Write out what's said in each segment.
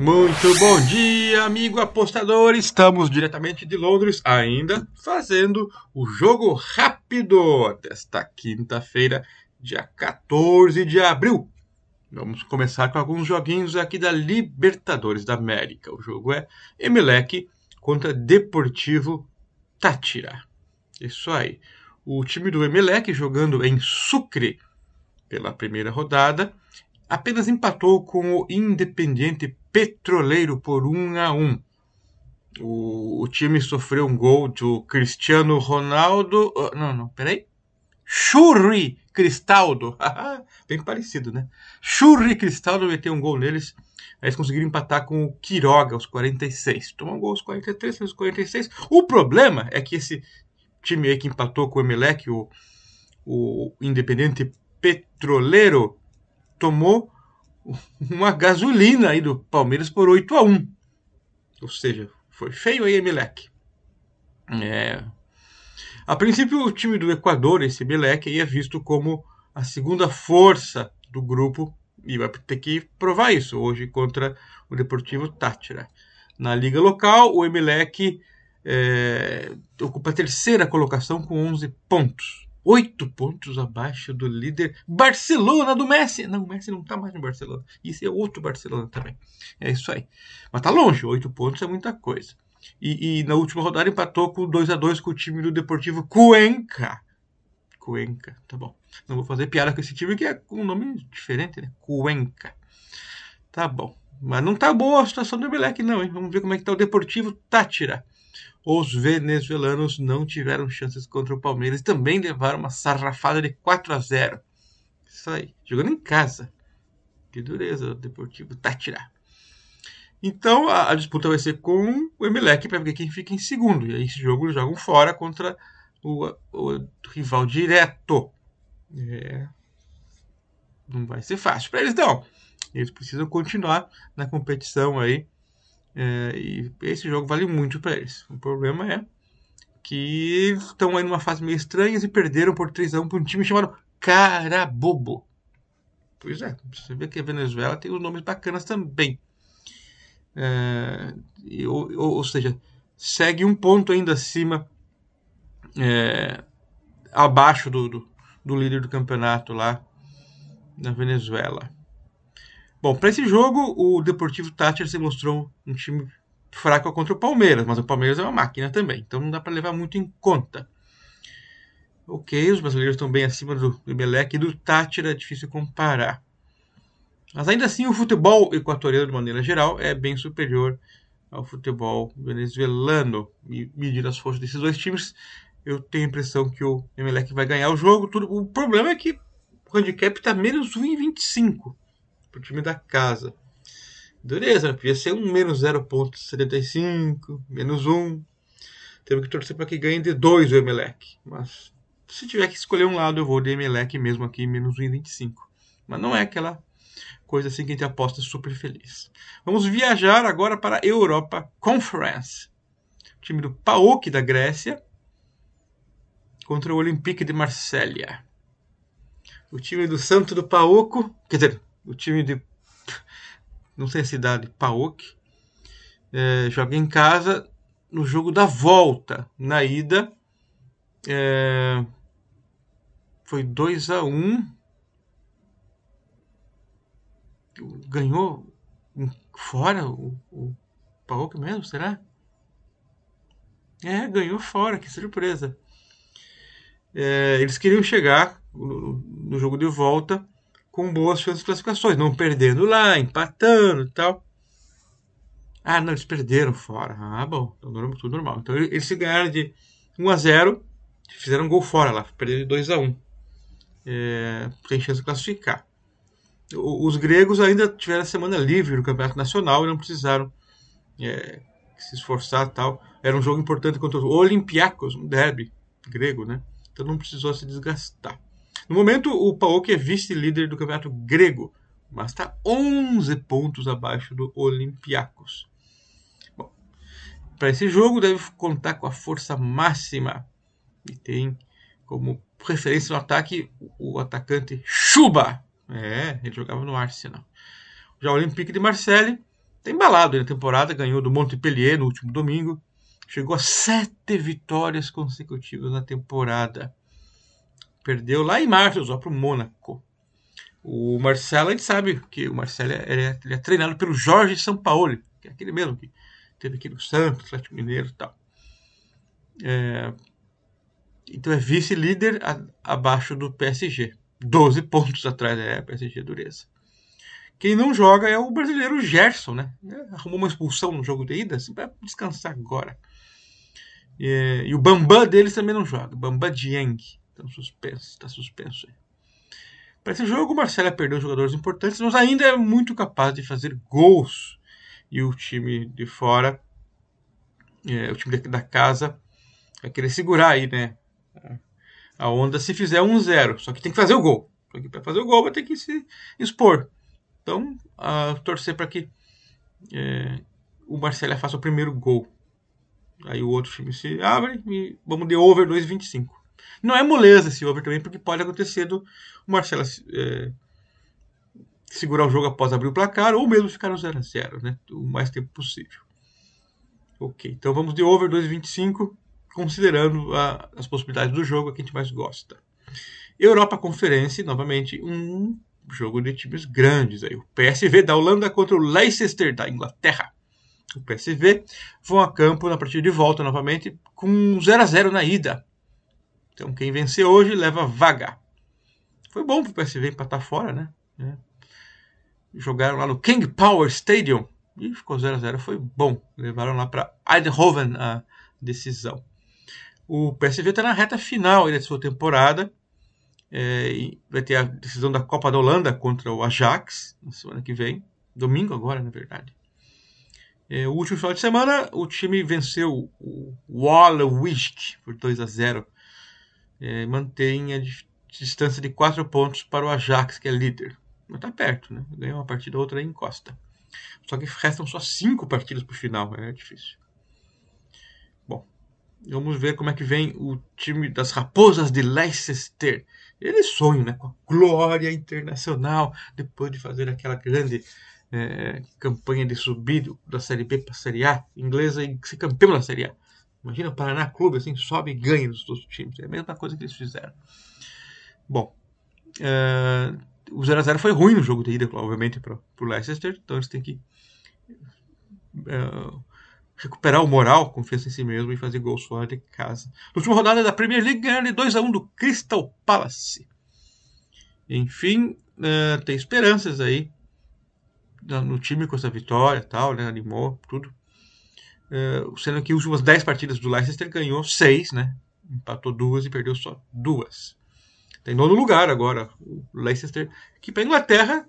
Muito bom dia, amigo apostador. Estamos diretamente de Londres, ainda fazendo o jogo rápido desta quinta-feira, dia 14 de abril. Vamos começar com alguns joguinhos aqui da Libertadores da América. O jogo é Emelec contra Deportivo Tátira. Isso aí. O time do Emelec jogando em Sucre pela primeira rodada apenas empatou com o Independiente Petroleiro por 1 a 1. O, o time sofreu um gol do Cristiano Ronaldo. Uh, não, não, peraí. Churri Cristaldo. Bem parecido, né? Churri Cristaldo meteu um gol neles. Aí eles conseguiram empatar com o Quiroga aos 46. Tomou um gol aos 43, aos 46. O problema é que esse time aí que empatou com o Emelec, o, o Independente Petroleiro, tomou uma gasolina aí do Palmeiras por 8 a 1 Ou seja, foi feio aí, Emelec. É. A princípio, o time do Equador, esse Emelec, é visto como a segunda força do grupo e vai ter que provar isso hoje contra o Deportivo Tátira. Na liga local, o Emelec é, ocupa a terceira colocação com 11 pontos oito pontos abaixo do líder Barcelona do Messi. Não, o Messi não está mais no Barcelona. Isso é outro Barcelona também. É isso aí. Mas tá longe, oito pontos é muita coisa. E, e, na última rodada empatou com 2 a 2 com o time do Deportivo Cuenca. Cuenca, tá bom. Não vou fazer piada com esse time que é com um nome diferente, né? Cuenca. Tá bom. Mas não tá boa a situação do Emelec, não, hein? Vamos ver como é que tá o Deportivo Tátira os venezuelanos não tiveram chances contra o Palmeiras. Também levaram uma sarrafada de 4 a 0. Isso aí, jogando em casa. Que dureza, o Deportivo Tátira. Então a, a, disputa vai ser com o Emelec para ver quem fica em segundo. E aí esse jogo eles jogam fora contra o, o, o rival direto. É. Não vai ser fácil para eles não. Eles precisam continuar na competição aí é, e esse jogo vale muito para eles. O problema é que estão aí numa fase meio estranha e perderam por 3 a 1 para um time chamado Carabobo. Pois é, você vê que a Venezuela tem os nomes bacanas também. É, ou, ou, seja, segue um ponto ainda acima, é, abaixo do, do, do líder do campeonato lá na Venezuela. Bom, para esse jogo, o Deportivo Tátira se mostrou um time fraco contra o Palmeiras, mas o Palmeiras é uma máquina também, então não dá para levar muito em conta. Ok, os brasileiros estão bem acima do Emelec e do Tátira, é difícil comparar. Mas ainda assim, o futebol equatoriano, de maneira geral, é bem superior ao futebol venezuelano. E medindo as forças desses dois times, eu tenho a impressão que o Emelec vai ganhar o jogo. Tudo. O problema é que o handicap está menos 1,25 pro time da casa. Dureza, né? podia ser um menos 0.75, menos 1. Temos que torcer para que ganhe de 2 o Emelec. Mas se tiver que escolher um lado, eu vou de Emelec mesmo aqui, menos 1,25. Mas não é aquela coisa assim que a gente aposta super feliz. Vamos viajar agora para a Europa Conference. O time do PAOK da Grécia contra o Olympique de Marselha. O time do Santo do Paoco, quer dizer, o time de não sei a cidade, PAOK, é, joga em casa no jogo da volta. Na ida é, foi 2 a 1 um, ganhou fora o, o PAOK mesmo, será? É, ganhou fora, que surpresa. É, eles queriam chegar no, no jogo de volta com boas chances de classificações, não perdendo lá, empatando e tal. Ah, não, eles perderam fora. Ah, bom, então, tudo normal. Então eles se ganharam de 1 a 0 fizeram um gol fora lá, perderam de 2 a 1 é, Tem chance de classificar. Os gregos ainda tiveram a semana livre no Campeonato Nacional e não precisaram é, se esforçar tal. Era um jogo importante contra o Olympiacos, um derby grego, né? Então não precisou se desgastar. No momento, o PAOK é vice-líder do campeonato grego, mas está 11 pontos abaixo do Olympiacos. Para esse jogo, deve contar com a força máxima e tem como referência no ataque o atacante Chuba. É, ele jogava no Arsenal. Já o Olympique de Marseille Está embalado na temporada, ganhou do Montpellier no último domingo. Chegou a sete vitórias consecutivas na temporada. Perdeu lá em março só para o Mônaco. O Marcelo, a gente sabe que o Marcelo é, ele é, ele é treinado pelo Jorge Sampaoli, que é aquele mesmo que teve aqui no Santos, Atlético Mineiro e tal. É, então é vice-líder abaixo do PSG. 12 pontos atrás é a PSG Dureza. Quem não joga é o brasileiro Gerson, né? Arrumou uma expulsão no jogo de ida, assim, para descansar agora. E, e, o Bambam deles também não joga. Bambam Dieng. Está suspenso, tá suspenso aí. Para esse jogo, o Marcelo perdeu jogadores importantes, mas ainda é muito capaz de fazer gols. E o time de fora, é, o time da casa, vai querer segurar aí, né? A onda se fizer 1-0. Só que tem que fazer o gol. Para fazer o gol vai ter que se expor. Então, a, torcer para que é, o Marcelo faça o primeiro gol. Aí o outro time se abre e vamos de over 2,25. Não é moleza esse over também, porque pode acontecer do Marcelo é, segurar o jogo após abrir o placar ou mesmo ficar no 0x0, né? O mais tempo possível. Ok, então vamos de over 2,25 considerando a, as possibilidades do jogo que a gente mais gosta. Europa Conferência, novamente, um jogo de times grandes. Aí. O PSV da Holanda contra o Leicester da Inglaterra. O PSV vão a campo na partida de volta novamente com 0 a 0 na ida. Então quem vencer hoje leva vaga. Foi bom para o PSV empatar fora, né? É. Jogaram lá no King Power Stadium e ficou 0 a 0 Foi bom. Levaram lá para Eindhoven a decisão. O PSV está na reta final da sua temporada. É, vai ter a decisão da Copa da Holanda contra o Ajax na semana que vem. Domingo agora, na verdade. É, o último final de semana, o time venceu o Wallowich por 2 a 0. É, mantém a distância de 4 pontos para o Ajax, que é líder. Mas está perto, né? Ganha uma partida, outra aí encosta. Só que restam só 5 partidas para o final, é difícil. Vamos ver como é que vem o time das Raposas de Leicester. Eles sonham né, com a glória internacional depois de fazer aquela grande é, campanha de subida da Série B para a Série A inglesa e ser campeão da Série A. Imagina Paraná Clube assim, sobe e ganha dos outros times. É a mesma coisa que eles fizeram. Bom, é, o 0x0 foi ruim no jogo de ida, obviamente, para o Leicester, então eles têm que. É, recuperar o moral, confiança em si mesmo e fazer gols fora de casa. Na última rodada da Premier League, ganharam de 2 a 1 do Crystal Palace. Enfim, uh, tem esperanças aí no time com essa vitória tal, né? Animou tudo. Uh, sendo que as últimas 10 partidas do Leicester ganhou 6, né? Empatou duas e perdeu só duas. Tem nono lugar agora, o Leicester, que para Inglaterra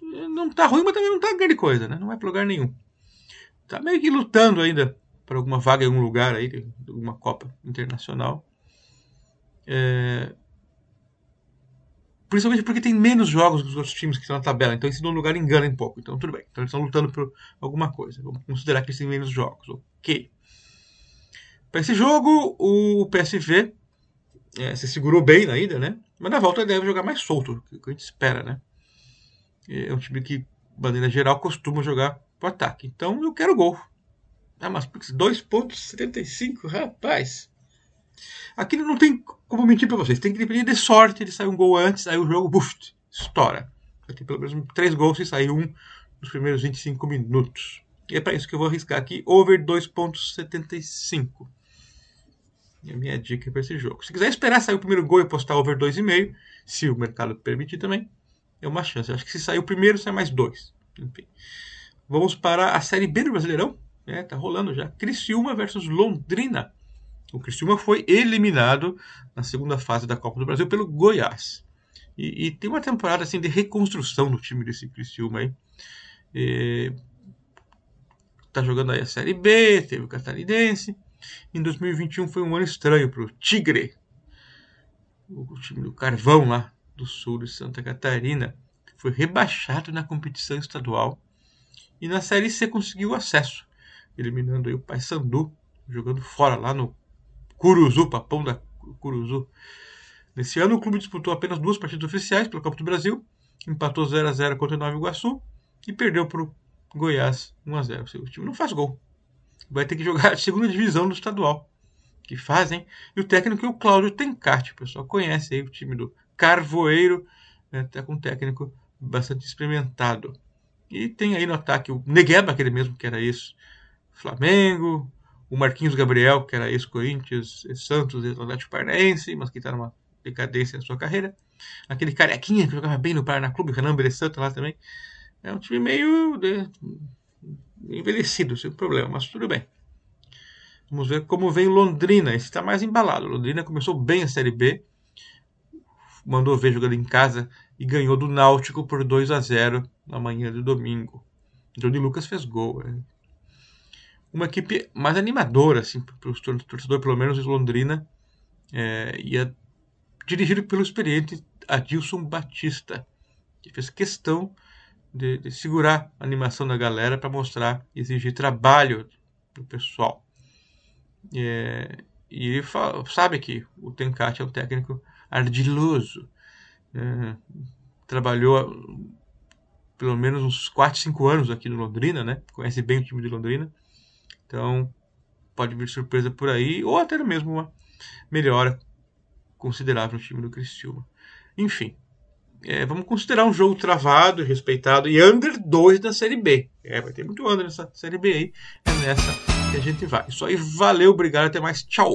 eh, não tá ruim, mas também não tá grande coisa, né? Não vai para lugar nenhum tá meio que lutando ainda por alguma vaga em algum lugar aí, alguma Copa Internacional. É... Principalmente porque tem menos jogos que os outros times que estão na tabela, então esse nono lugar engana um pouco. Então tudo bem, então eles estão lutando por alguma coisa. Vamos considerar que eles têm menos jogos, ok. Para esse jogo, o PSV é, se segurou bem na ida, né? Mas na volta deve jogar mais solto, que a gente espera, né? É um time que, de maneira geral, costuma jogar pro ataque. Então eu quero gol. Ah, mas 2,75, rapaz. Aqui não tem como mentir para vocês. Tem que depender de sorte de sair um gol antes, aí o jogo buf, estoura. Ter pelo menos três gols se sair um nos primeiros 25 minutos. E é para isso que eu vou arriscar aqui over 2,75. É a minha dica para esse jogo. Se quiser esperar sair o primeiro gol e apostar over 2,5, se o mercado permitir também, é uma chance. Acho que se sair o primeiro, sai mais dois. Enfim. Vamos para a Série B do Brasileirão. É, tá rolando já. Criciúma versus Londrina. O Criciúma foi eliminado na segunda fase da Copa do Brasil pelo Goiás. E, e tem uma temporada assim de reconstrução do time desse Criciúma aí. E, tá jogando aí a Série B, teve o Catarinense. Em 2021 foi um ano estranho para o Tigre, o time do Carvão lá do sul de Santa Catarina. Foi rebaixado na competição estadual e na Série C conseguiu acesso, eliminando aí o Paysandu, jogando fora lá no Curuzu, papão da Curuzu. Nesse ano, o clube disputou apenas duas partidas oficiais pelo Copa do Brasil, empatou 0 a 0 contra o Nova Iguaçu e perdeu para o Goiás 1x0. O time não faz gol. Vai ter que jogar a segunda divisão do estadual. Que fazem. E o técnico é o Cláudio Tencati. O pessoal conhece aí o time do Carvoeiro. Né, com um técnico bastante experimentado. E tem aí no ataque o Negueba, aquele mesmo que era isso. Flamengo, o Marquinhos Gabriel, que era ex-Corinthians, ex-Santos, ex-Atlético Paranaense, mas que está numa decadência na sua carreira. Aquele carequinha que jogava bem no Paraná Clube, Renan Bressanto lá também. É um time meio de... envelhecido, sem problema, mas tudo bem. Vamos ver como vem Londrina. Esse está mais embalado. Londrina começou bem a Série B. Mandou ver jogando em casa e ganhou do Náutico por 2 a 0 na manhã de domingo. Johnny Lucas fez gol. Né? Uma equipe mais animadora, assim, para o torcedor, pelo menos de Londrina, é, ia dirigido pelo experiente Adilson Batista, que fez questão de, de segurar a animação da galera para mostrar e exigir trabalho do pessoal. É, e ele fala, sabe que o Tencate é um técnico ardiloso. É, trabalhou pelo menos uns 4, 5 anos aqui no Londrina, né? Conhece bem o time de Londrina. Então, pode vir surpresa por aí, ou até mesmo uma melhora considerável no time do Criciúma. Enfim, é, vamos considerar um jogo travado respeitado e under 2 da Série B. É, vai ter muito under nessa Série B aí. É nessa que a gente vai. Isso aí, valeu, obrigado, até mais. Tchau!